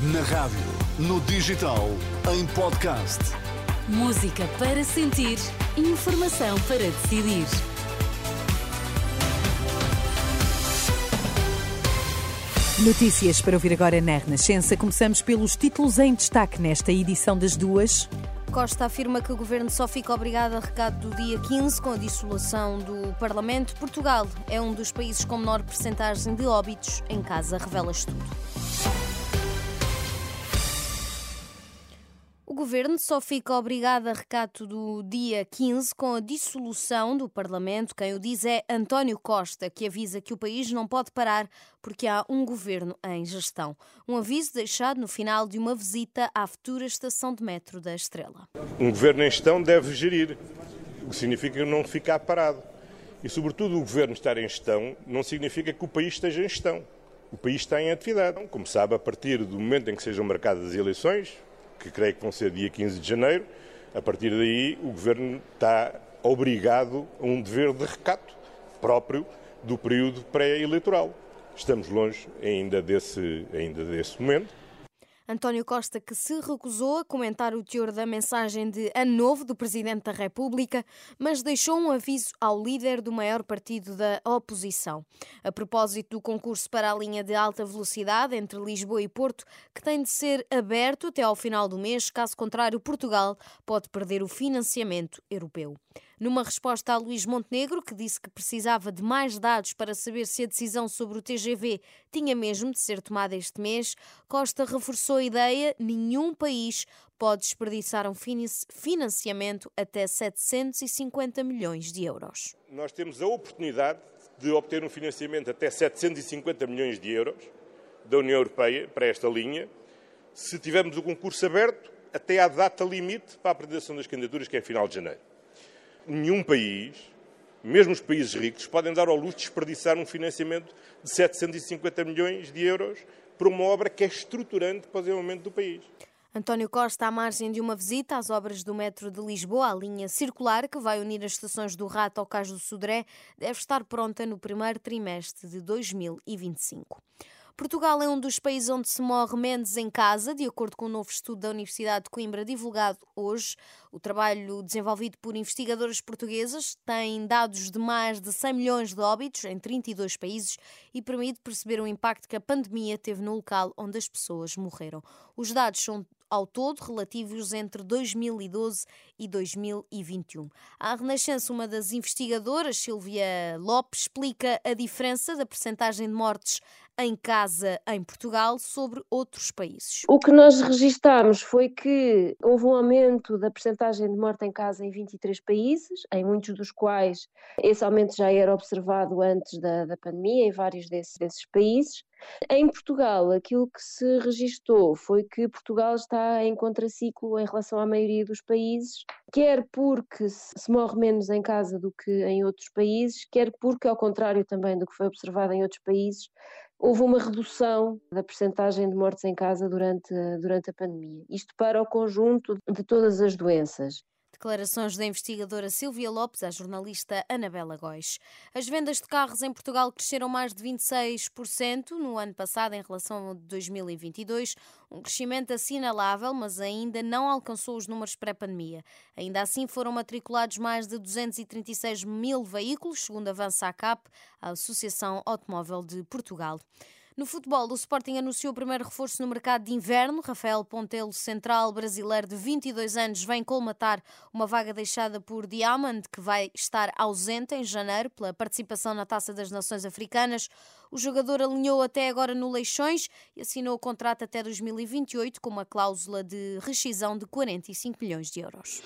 Na rádio, no digital, em podcast. Música para sentir, informação para decidir. Notícias para ouvir agora na Renascença. Começamos pelos títulos em destaque nesta edição das duas. Costa afirma que o governo só fica obrigado a recado do dia 15 com a dissolução do Parlamento. Portugal é um dos países com menor percentagem de óbitos em casa, revela estudo. Governo só fica obrigado a recato do dia 15 com a dissolução do Parlamento. Quem o diz é António Costa, que avisa que o país não pode parar porque há um governo em gestão. Um aviso deixado no final de uma visita à futura estação de metro da Estrela. Um governo em gestão deve gerir, o que significa não ficar parado. E, sobretudo, o governo estar em gestão não significa que o país esteja em gestão. O país está em atividade. Como sabe, a partir do momento em que sejam marcadas as eleições, que creio que vão ser dia 15 de janeiro, a partir daí o Governo está obrigado a um dever de recato próprio do período pré-eleitoral. Estamos longe ainda desse, ainda desse momento. António Costa, que se recusou a comentar o teor da mensagem de Ano Novo do Presidente da República, mas deixou um aviso ao líder do maior partido da oposição. A propósito do concurso para a linha de alta velocidade entre Lisboa e Porto, que tem de ser aberto até ao final do mês, caso contrário, Portugal pode perder o financiamento europeu. Numa resposta a Luís Montenegro, que disse que precisava de mais dados para saber se a decisão sobre o TGV tinha mesmo de ser tomada este mês, Costa reforçou a ideia: nenhum país pode desperdiçar um financiamento até 750 milhões de euros. Nós temos a oportunidade de obter um financiamento até 750 milhões de euros da União Europeia para esta linha, se tivermos o concurso aberto até à data limite para a apresentação das candidaturas, que é final de janeiro nenhum país, mesmo os países ricos, podem dar ao luxo de desperdiçar um financiamento de 750 milhões de euros para uma obra que é estruturante para o desenvolvimento do país. António Costa, à margem de uma visita às obras do metro de Lisboa, a linha circular que vai unir as estações do Rato ao Cais do Sodré, deve estar pronta no primeiro trimestre de 2025. Portugal é um dos países onde se morre menos em casa, de acordo com um novo estudo da Universidade de Coimbra divulgado hoje. O trabalho desenvolvido por investigadoras portuguesas tem dados de mais de 100 milhões de óbitos em 32 países e permite perceber o impacto que a pandemia teve no local onde as pessoas morreram. Os dados são ao todo relativos entre 2012 e 2021. A Renascença, uma das investigadoras, Silvia Lopes, explica a diferença da percentagem de mortes em casa em Portugal sobre outros países. O que nós registamos foi que houve um aumento da percentagem de morte em casa em 23 países, em muitos dos quais esse aumento já era observado antes da, da pandemia, em vários desses, desses países. Em Portugal, aquilo que se registou foi que Portugal está em contraciclo em relação à maioria dos países, quer porque se morre menos em casa do que em outros países, quer porque, ao contrário também do que foi observado em outros países, houve uma redução da percentagem de mortes em casa durante, durante a pandemia. Isto para o conjunto de todas as doenças. Declarações da investigadora Silvia Lopes à jornalista Anabela Góis. As vendas de carros em Portugal cresceram mais de 26% no ano passado em relação a 2022, um crescimento assinalável, mas ainda não alcançou os números pré-pandemia. Ainda assim, foram matriculados mais de 236 mil veículos, segundo avança a CAP, a Associação Automóvel de Portugal. No futebol, o Sporting anunciou o primeiro reforço no mercado de inverno. Rafael Pontelo, central brasileiro de 22 anos, vem colmatar uma vaga deixada por Diamond, que vai estar ausente em janeiro pela participação na Taça das Nações Africanas. O jogador alinhou até agora no Leixões e assinou o contrato até 2028 com uma cláusula de rescisão de 45 milhões de euros.